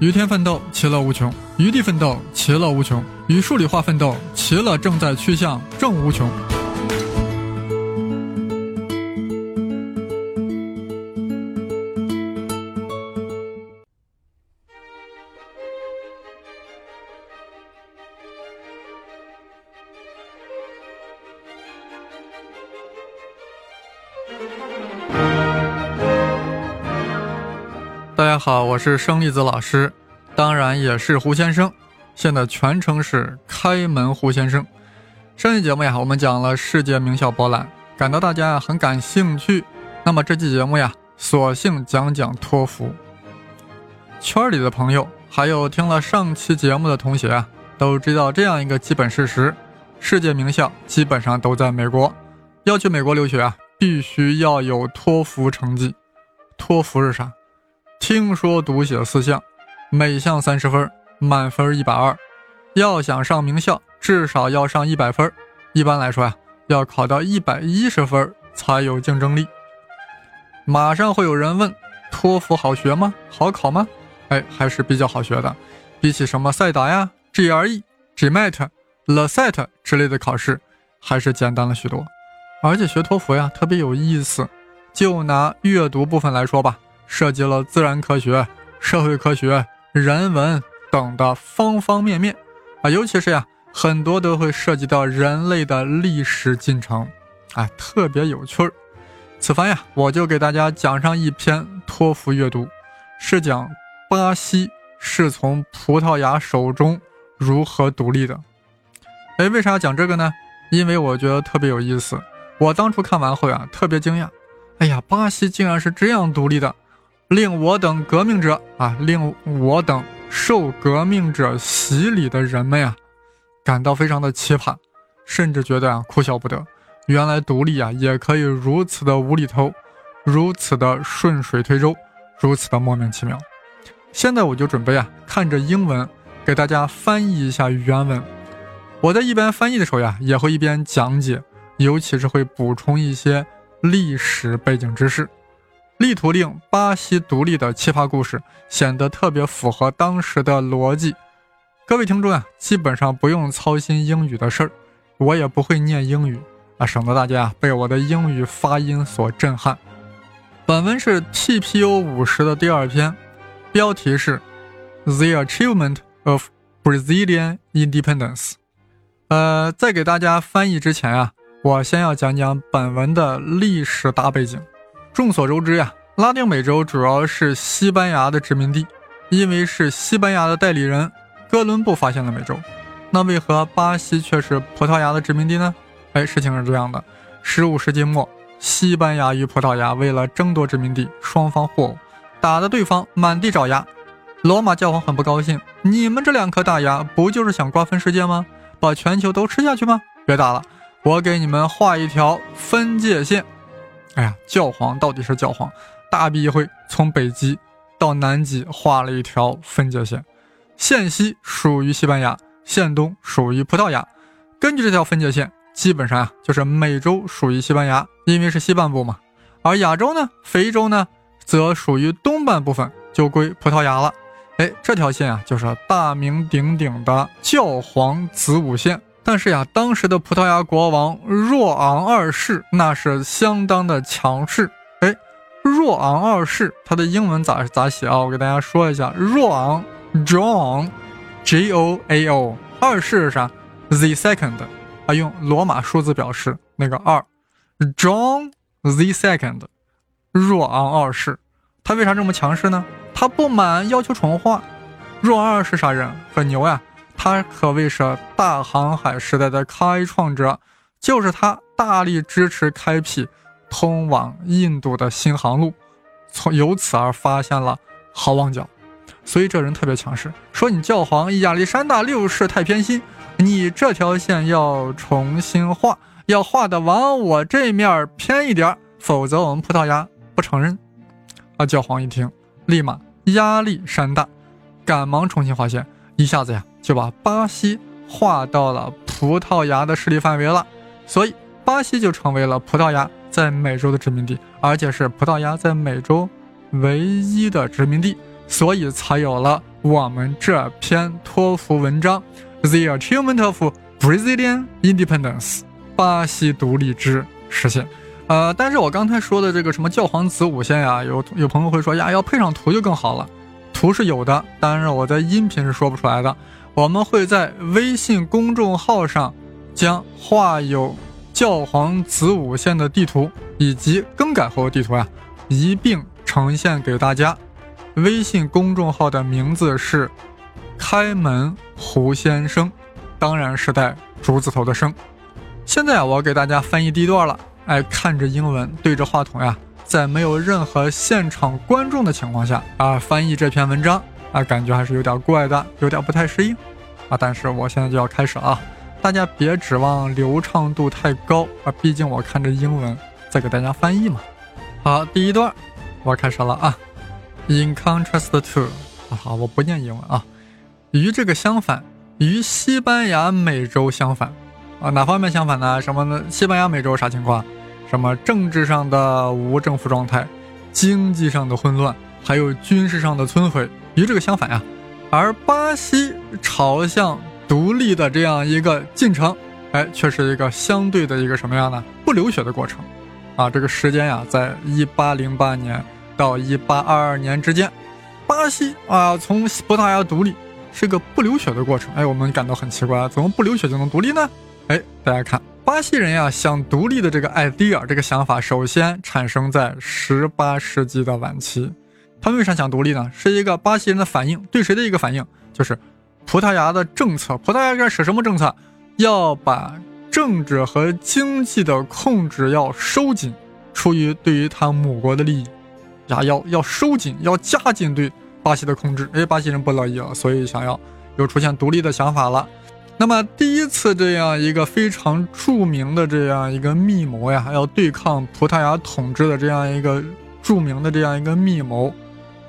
与天奋斗，其乐无穷；与地奋斗，其乐无穷；与数理化奋斗，其乐正在趋向正无穷。大家好，我是生粒子老师，当然也是胡先生。现在全称是开门胡先生。上期节目呀，我们讲了世界名校博览，感到大家很感兴趣。那么这期节目呀，索性讲讲托福。圈里的朋友，还有听了上期节目的同学啊，都知道这样一个基本事实：世界名校基本上都在美国。要去美国留学啊，必须要有托福成绩。托福是啥？听说读写四项，每项三十分，满分一百二。要想上名校，至少要上一百分。一般来说呀，要考到一百一十分才有竞争力。马上会有人问：托福好学吗？好考吗？哎，还是比较好学的。比起什么赛达呀、GRE、GMAT、LSAT 之类的考试，还是简单了许多。而且学托福呀，特别有意思。就拿阅读部分来说吧。涉及了自然科学、社会科学、人文等的方方面面啊，尤其是呀，很多都会涉及到人类的历史进程，啊，特别有趣儿。此番呀，我就给大家讲上一篇托福阅读，是讲巴西是从葡萄牙手中如何独立的。哎，为啥讲这个呢？因为我觉得特别有意思。我当初看完后呀，特别惊讶，哎呀，巴西竟然是这样独立的。令我等革命者啊，令我等受革命者洗礼的人们呀，感到非常的奇葩，甚至觉得啊哭笑不得。原来独立啊也可以如此的无厘头，如此的顺水推舟，如此的莫名其妙。现在我就准备啊看着英文给大家翻译一下原文。我在一边翻译的时候呀，也会一边讲解，尤其是会补充一些历史背景知识。力图令巴西独立的奇葩故事显得特别符合当时的逻辑。各位听众啊，基本上不用操心英语的事儿，我也不会念英语啊，省得大家被我的英语发音所震撼。本文是 TPO 五十的第二篇，标题是 The Achievement of Brazilian Independence。呃，在给大家翻译之前啊，我先要讲讲本文的历史大背景。众所周知呀，拉丁美洲主要是西班牙的殖民地，因为是西班牙的代理人，哥伦布发现了美洲。那为何巴西却是葡萄牙的殖民地呢？哎，事情是这样的：十五世纪末，西班牙与葡萄牙为了争夺殖民地，双方互殴，打得对方满地找牙。罗马教皇很不高兴，你们这两颗大牙，不就是想瓜分世界吗？把全球都吃下去吗？别打了，我给你们画一条分界线。哎呀，教皇到底是教皇，大笔一挥，从北极到南极画了一条分界线，线西属于西班牙，线东属于葡萄牙。根据这条分界线，基本上啊就是美洲属于西班牙，因为是西半部嘛。而亚洲呢，非洲呢，则属于东半部分，就归葡萄牙了。哎，这条线啊，就是大名鼎鼎的教皇子午线。但是呀，当时的葡萄牙国王若昂二世那是相当的强势。哎，若昂二世他的英文咋咋写啊？我给大家说一下，若昂 John，J O A O，二世是啥？The second，啊，用罗马数字表示那个二，John the second，若昂二世，他为啥这么强势呢？他不满要求重划。若昂二世啥人？很牛呀。他可谓是大航海时代的开创者，就是他大力支持开辟通往印度的新航路，从由此而发现了好望角，所以这人特别强势。说你教皇亚历山大六世太偏心，你这条线要重新画，要画的往我这面偏一点，否则我们葡萄牙不承认。啊，教皇一听，立马压力山大，赶忙重新划线，一下子呀。就把巴西划到了葡萄牙的势力范围了，所以巴西就成为了葡萄牙在美洲的殖民地，而且是葡萄牙在美洲唯一的殖民地，所以才有了我们这篇托福文章《The Achievement of Brazilian Independence》巴西独立之实现。呃，但是我刚才说的这个什么教皇子午线呀，有有朋友会说呀，要配上图就更好了。图是有的，但是我在音频是说不出来的。我们会在微信公众号上将画有教皇子午线的地图以及更改后的地图啊一并呈现给大家。微信公众号的名字是“开门胡先生”，当然是带竹字头的“生”。现在啊，我给大家翻译第一段了。哎，看着英文，对着话筒呀，在没有任何现场观众的情况下啊，翻译这篇文章啊，感觉还是有点怪的，有点不太适应啊。但是我现在就要开始了啊，大家别指望流畅度太高啊，毕竟我看着英文在给大家翻译嘛。好，第一段我开始了啊。In contrast to，啊好，我不念英文啊。与这个相反，与西班牙美洲相反啊，哪方面相反呢？什么呢？西班牙美洲啥情况？什么政治上的无政府状态，经济上的混乱，还有军事上的摧毁，与这个相反呀。而巴西朝向独立的这样一个进程，哎，却是一个相对的一个什么样呢？不流血的过程啊。这个时间呀，在一八零八年。到一八二二年之间，巴西啊从葡萄牙独立是个不流血的过程。哎，我们感到很奇怪，怎么不流血就能独立呢？哎，大家看，巴西人呀想独立的这个 idea 这个想法，首先产生在十八世纪的晚期。他们为啥想独立呢？是一个巴西人的反应，对谁的一个反应？就是葡萄牙的政策。葡萄牙该使什么政策？要把政治和经济的控制要收紧，出于对于他母国的利益。呀，要要收紧，要加紧对巴西的控制。哎，巴西人不乐意了，所以想要又出现独立的想法了。那么第一次这样一个非常著名的这样一个密谋呀，要对抗葡萄牙统治的这样一个著名的这样一个密谋，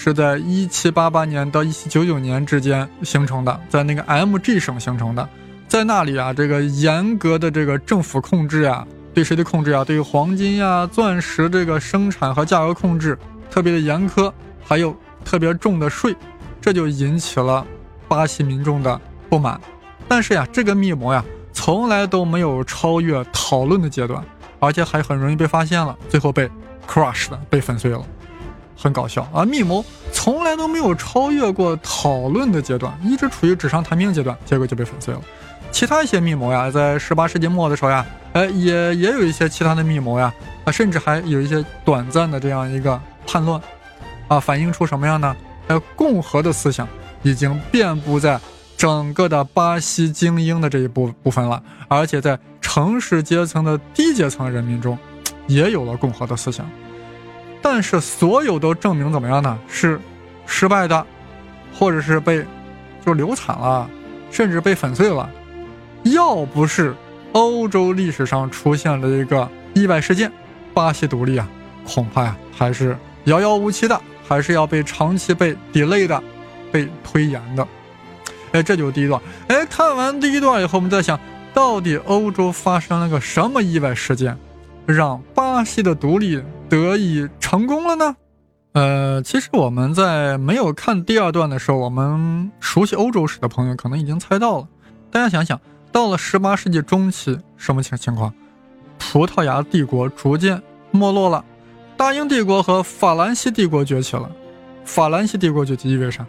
是在一七八八年到一七九九年之间形成的，在那个 M G 省形成的。在那里啊，这个严格的这个政府控制呀，对谁的控制啊？对黄金呀、钻石这个生产和价格控制。特别的严苛，还有特别重的税，这就引起了巴西民众的不满。但是呀，这个密谋呀，从来都没有超越讨论的阶段，而且还很容易被发现了，最后被 crushed 被粉碎了，很搞笑啊！密谋从来都没有超越过讨论的阶段，一直处于纸上谈兵阶段，结果就被粉碎了。其他一些密谋呀，在十八世纪末的时候呀，哎，也也有一些其他的密谋呀，啊，甚至还有一些短暂的这样一个。叛乱，啊，反映出什么样呢？呃，共和的思想已经遍布在整个的巴西精英的这一部部分了，而且在城市阶层的低阶层人民中，也有了共和的思想。但是，所有都证明怎么样呢？是失败的，或者是被就流产了，甚至被粉碎了。要不是欧洲历史上出现了一个意外事件，巴西独立啊，恐怕呀还是。遥遥无期的，还是要被长期被 delay 的，被推延的。哎，这就是第一段。哎，看完第一段以后，我们在想到底欧洲发生了个什么意外事件，让巴西的独立得以成功了呢？呃，其实我们在没有看第二段的时候，我们熟悉欧洲史的朋友可能已经猜到了。大家想想，到了十八世纪中期，什么情情况？葡萄牙帝国逐渐没落了。大英帝国和法兰西帝国崛起了，法兰西帝国崛起意味着啥？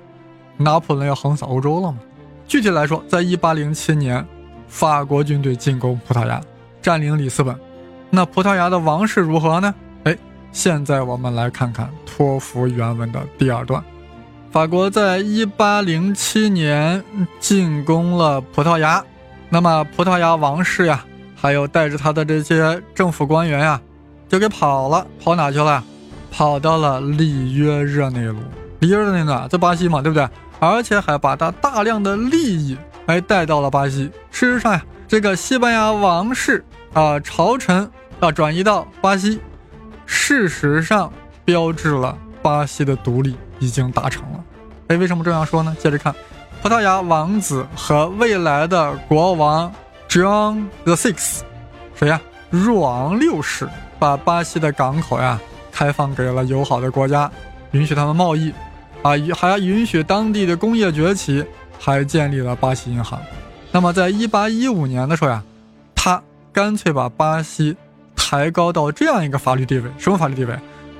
拿破仑要横扫欧洲了吗？具体来说，在一八零七年，法国军队进攻葡萄牙，占领里斯本。那葡萄牙的王室如何呢？现在我们来看看托福原文的第二段。法国在一八零七年进攻了葡萄牙，那么葡萄牙王室呀，还有带着他的这些政府官员呀。就给跑了，跑哪去了？跑到了里约热内卢。里约热内卢在巴西嘛，对不对？而且还把他大量的利益还带到了巴西。事实上呀，这个西班牙王室啊，朝臣啊，转移到巴西，事实上标志了巴西的独立已经达成了。哎，为什么这样说呢？接着看，葡萄牙王子和未来的国王 John the Sixth，谁呀？若昂六世。把巴西的港口呀开放给了友好的国家，允许他们贸易。啊，还允许当地的工业崛起，还建立了巴西银行。那么，在一八一五年的时候呀，他干脆把巴西抬高到这样一个法律地位，什么法律地位？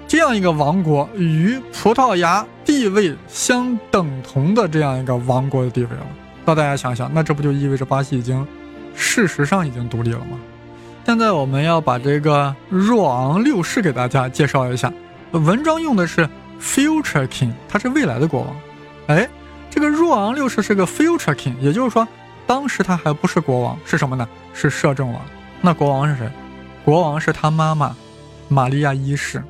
这样一个王国与葡萄牙地位相等同的这样一个王国的地位了。那大家想想，那这不就意味着巴西已经事实上已经独立了吗？现在我们要把这个若昂六世给大家介绍一下。文章用的是 future king，他是未来的国王。哎，这个若昂六世是个 future king，也就是说，当时他还不是国王，是什么呢？是摄政王。那国王是谁？国王是他妈妈玛利亚一世。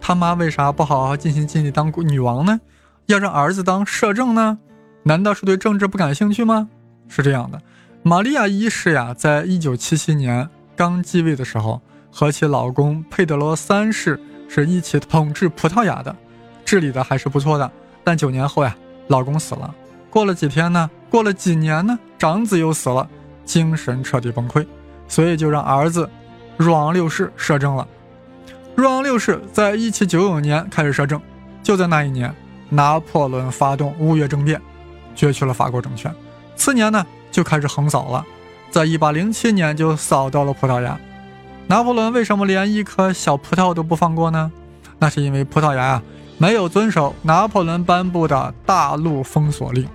他妈为啥不好好尽心尽力当女王呢？要让儿子当摄政呢？难道是对政治不感兴趣吗？是这样的，玛利亚一世呀，在一九七七年刚继位的时候，和其老公佩德罗三世。是一起统治葡萄牙的，治理的还是不错的。但九年后呀，老公死了。过了几天呢？过了几年呢？长子又死了，精神彻底崩溃，所以就让儿子若昂六世摄政了。若昂六世在一七九九年开始摄政，就在那一年，拿破仑发动五月政变，攫取了法国政权。次年呢，就开始横扫了，在一八零七年就扫到了葡萄牙。拿破仑为什么连一颗小葡萄都不放过呢？那是因为葡萄牙啊没有遵守拿破仑颁布的大陆封锁令。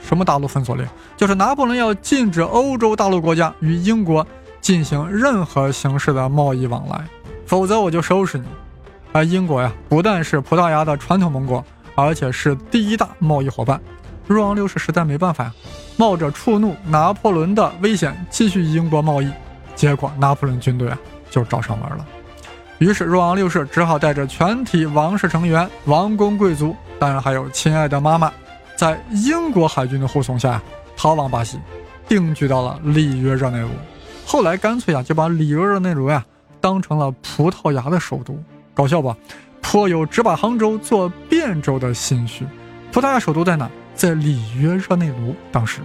什么大陆封锁令？就是拿破仑要禁止欧洲大陆国家与英国进行任何形式的贸易往来，否则我就收拾你。而英国呀，不但是葡萄牙的传统盟国，而且是第一大贸易伙伴。若昂六世实在没办法呀，冒着触怒拿破仑的危险，继续英国贸易。结果拿破仑军队啊就找上门了，于是若昂六世只好带着全体王室成员、王公贵族，当然还有亲爱的妈妈，在英国海军的护送下逃往巴西，定居到了里约热内卢。后来干脆啊就把里约热内卢呀当成了葡萄牙的首都，搞笑吧？颇有只把杭州做汴州的心绪。葡萄牙首都在哪？在里约热内卢。当时。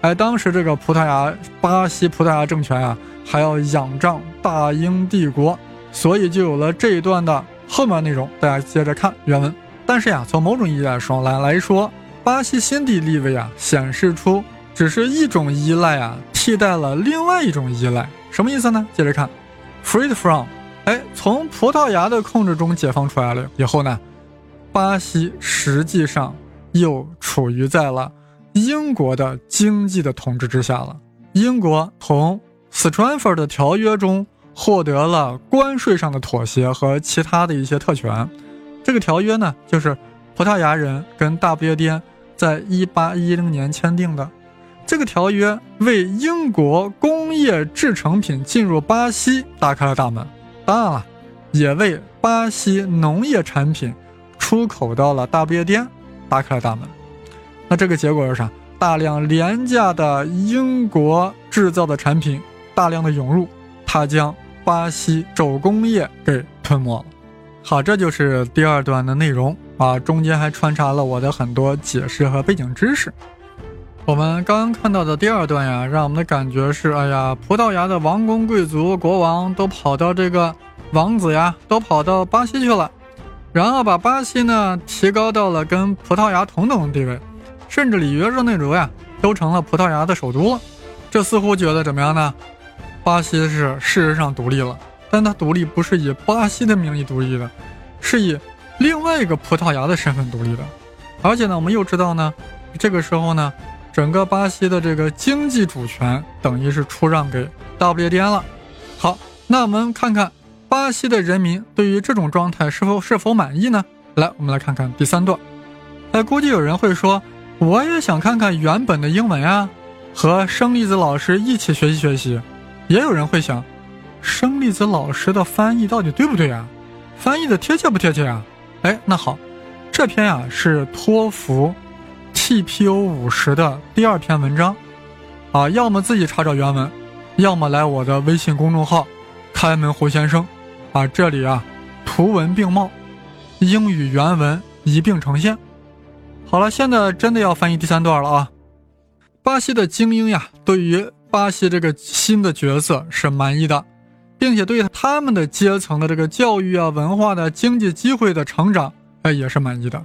哎，当时这个葡萄牙、巴西葡萄牙政权啊，还要仰仗大英帝国，所以就有了这一段的后面内容。大家接着看原文。但是呀，从某种意义来说来来说，巴西新地立位啊，显示出只是一种依赖啊，替代了另外一种依赖。什么意思呢？接着看，freed from，哎，从葡萄牙的控制中解放出来了以后呢，巴西实际上又处于在了。英国的经济的统治之下了。英国从斯特福的条约中获得了关税上的妥协和其他的一些特权。这个条约呢，就是葡萄牙人跟大不列颠在一八一零年签订的。这个条约为英国工业制成品进入巴西打开了大门，当然了，也为巴西农业产品出口到了大不列颠打开了大门。那这个结果是啥？大量廉价的英国制造的产品大量的涌入，它将巴西手工业给吞没了。好，这就是第二段的内容啊，中间还穿插了我的很多解释和背景知识。我们刚刚看到的第二段呀，让我们的感觉是：哎呀，葡萄牙的王公贵族、国王都跑到这个王子呀，都跑到巴西去了，然后把巴西呢提高到了跟葡萄牙同等地位。甚至里约热内卢呀，都成了葡萄牙的首都了。这似乎觉得怎么样呢？巴西是事实上独立了，但它独立不是以巴西的名义独立的，是以另外一个葡萄牙的身份独立的。而且呢，我们又知道呢，这个时候呢，整个巴西的这个经济主权等于是出让给大不列颠了。好，那我们看看巴西的人民对于这种状态是否是否满意呢？来，我们来看看第三段。哎，估计有人会说。我也想看看原本的英文啊，和生粒子老师一起学习学习。也有人会想，生粒子老师的翻译到底对不对啊？翻译的贴切不贴切啊？哎，那好，这篇啊是托福 TPO 五十的第二篇文章，啊，要么自己查找原文，要么来我的微信公众号“开门胡先生”，啊，这里啊图文并茂，英语原文一并呈现。好了，现在真的要翻译第三段了啊！巴西的精英呀，对于巴西这个新的角色是满意的，并且对他们的阶层的这个教育啊、文化的经济机会的成长，哎，也是满意的。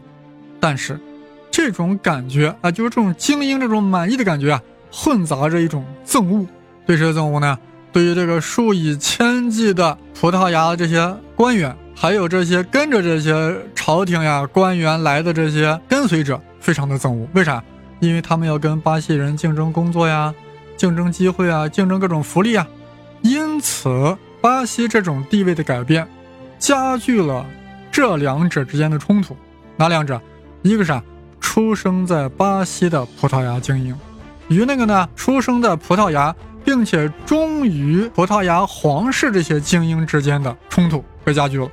但是，这种感觉啊，就是这种精英这种满意的感觉啊，混杂着一种憎恶。对谁的憎恶呢？对于这个数以千计的葡萄牙这些官员，还有这些跟着这些朝廷呀官员来的这些跟随者，非常的憎恶。为啥？因为他们要跟巴西人竞争工作呀，竞争机会啊，竞争各种福利啊。因此，巴西这种地位的改变，加剧了这两者之间的冲突。哪两者？一个是出生在巴西的葡萄牙精英，与那个呢出生在葡萄牙并且忠于葡萄牙皇室这些精英之间的冲突被加剧了。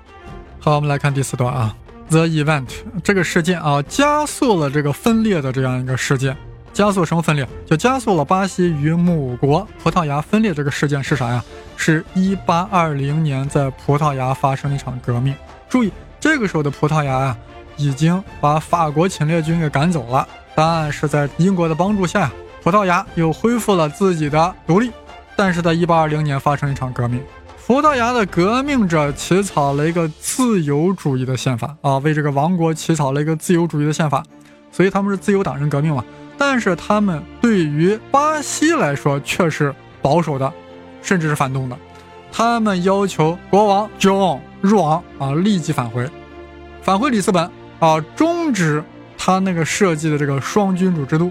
好，我们来看第四段啊，The event 这个事件啊，加速了这个分裂的这样一个事件。加速什么分裂？就加速了巴西与母国葡萄牙分裂这个事件是啥呀？是一八二零年在葡萄牙发生一场革命。注意，这个时候的葡萄牙啊，已经把法国侵略军给赶走了，但是在英国的帮助下，葡萄牙又恢复了自己的独立。但是在一八二零年发生一场革命，葡萄牙的革命者起草了一个自由主义的宪法啊，为这个王国起草了一个自由主义的宪法，所以他们是自由党人革命嘛。但是他们对于巴西来说却是保守的，甚至是反动的。他们要求国王 John 入王啊，立即返回，返回里斯本啊，终止他那个设计的这个双君主制度，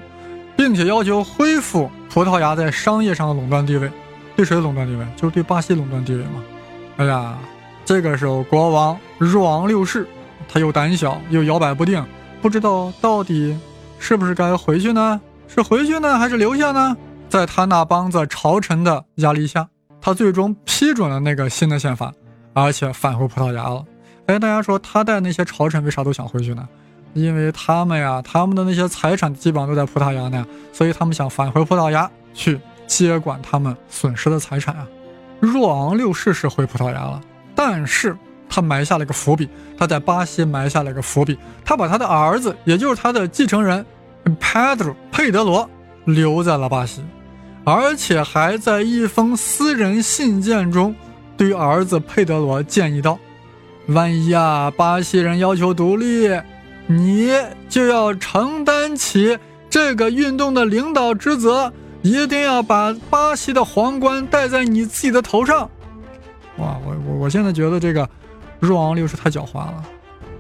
并且要求恢复葡萄牙在商业上的垄断地位。对谁的垄断地位？就是对巴西垄断地位嘛。哎呀，这个时候国王若昂六世，他又胆小又摇摆不定，不知道到底。是不是该回去呢？是回去呢，还是留下呢？在他那帮子朝臣的压力下，他最终批准了那个新的宪法，而且返回葡萄牙了。哎，大家说他带那些朝臣为啥都想回去呢？因为他们呀，他们的那些财产基本上都在葡萄牙呢，所以他们想返回葡萄牙去接管他们损失的财产啊。若昂六世是回葡萄牙了，但是。他埋下了一个伏笔，他在巴西埋下了一个伏笔，他把他的儿子，也就是他的继承人，Pedro 佩德罗留在了巴西，而且还在一封私人信件中对儿子佩德罗建议道：“万一啊，巴西人要求独立，你就要承担起这个运动的领导职责，一定要把巴西的皇冠戴在你自己的头上。”哇，我我我现在觉得这个。若昂六世太狡猾了，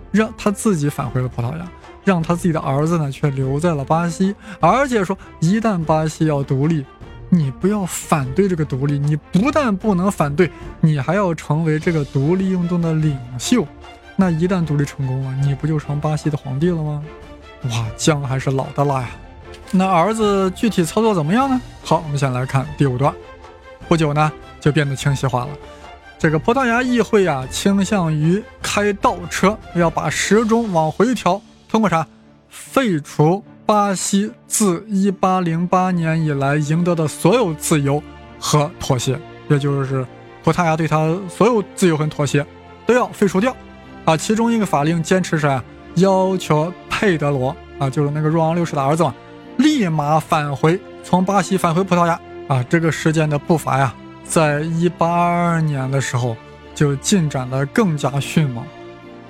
让他自己返回了葡萄牙，让他自己的儿子呢却留在了巴西，而且说一旦巴西要独立，你不要反对这个独立，你不但不能反对，你还要成为这个独立运动的领袖。那一旦独立成功了，你不就成巴西的皇帝了吗？哇，姜还是老的辣呀！那儿子具体操作怎么样呢？好，我们先来看第五段，不久呢就变得清晰化了。这个葡萄牙议会啊，倾向于开倒车，要把时钟往回调。通过啥？废除巴西自1808年以来赢得的所有自由和妥协，也就是葡萄牙对他所有自由和妥协都要废除掉。啊，其中一个法令坚持啥？要求佩德罗啊，就是那个若昂六世的儿子嘛，立马返回，从巴西返回葡萄牙。啊，这个事件的步伐呀。在一八二二年的时候，就进展得更加迅猛。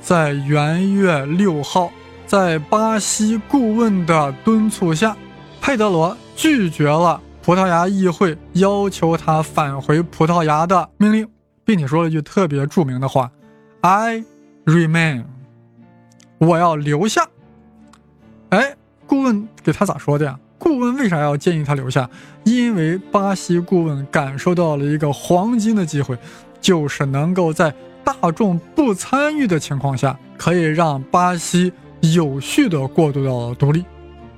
在元月六号，在巴西顾问的敦促下，佩德罗拒绝了葡萄牙议会要求他返回葡萄牙的命令，并且说了一句特别著名的话：“I remain，我要留下。”哎，顾问给他咋说的呀？顾问为啥要建议他留下？因为巴西顾问感受到了一个黄金的机会，就是能够在大众不参与的情况下，可以让巴西有序的过渡到独立，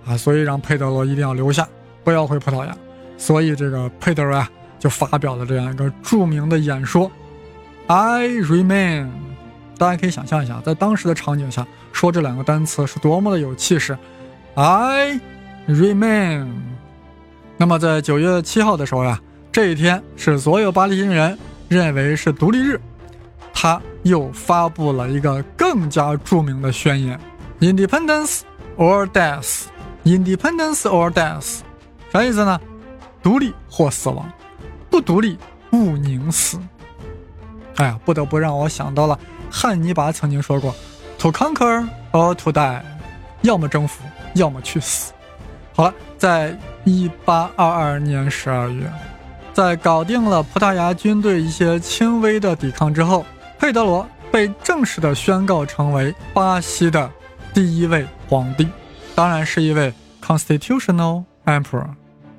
啊，所以让佩德罗一定要留下，不要回葡萄牙。所以这个佩德罗啊，就发表了这样一个著名的演说：“I remain。”大家可以想象一下，在当时的场景下说这两个单词是多么的有气势，I。Remain。那么在九月七号的时候呀，这一天是所有巴黎人认为是独立日，他又发布了一个更加著名的宣言：Independence or death。Independence or death，啥意思呢？独立或死亡，不独立勿宁死。哎呀，不得不让我想到了汉尼拔曾经说过：To conquer or to die。要么征服，要么去死。好了，在一八二二年十二月，在搞定了葡萄牙军队一些轻微的抵抗之后，佩德罗被正式的宣告成为巴西的第一位皇帝，当然是一位 constitutional emperor。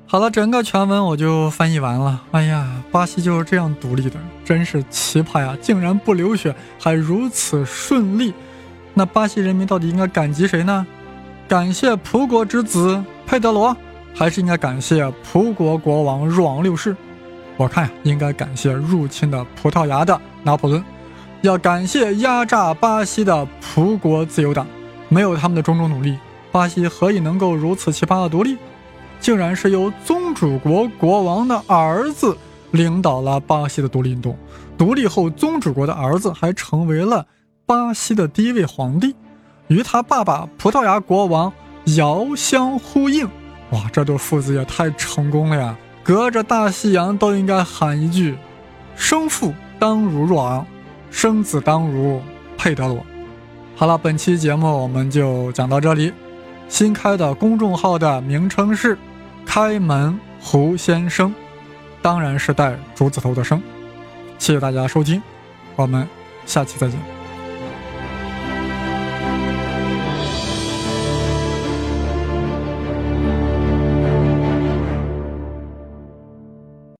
好了，整个全文我就翻译完了。哎呀，巴西就是这样独立的，真是奇葩呀！竟然不流血，还如此顺利。那巴西人民到底应该感激谁呢？感谢葡国之子。佩德罗还是应该感谢葡国国王若昂六世，我看，应该感谢入侵的葡萄牙的拿破仑，要感谢压榨巴西的葡国自由党，没有他们的种种努力，巴西何以能够如此奇葩的独立？竟然是由宗主国国王的儿子领导了巴西的独立运动，独立后，宗主国的儿子还成为了巴西的第一位皇帝，与他爸爸葡萄牙国王。遥相呼应，哇，这对父子也太成功了呀！隔着大西洋都应该喊一句：“生父当如若昂，生子当如佩德罗。”好了，本期节目我们就讲到这里。新开的公众号的名称是“开门胡先生”，当然是带竹字头的“生”。谢谢大家收听，我们下期再见。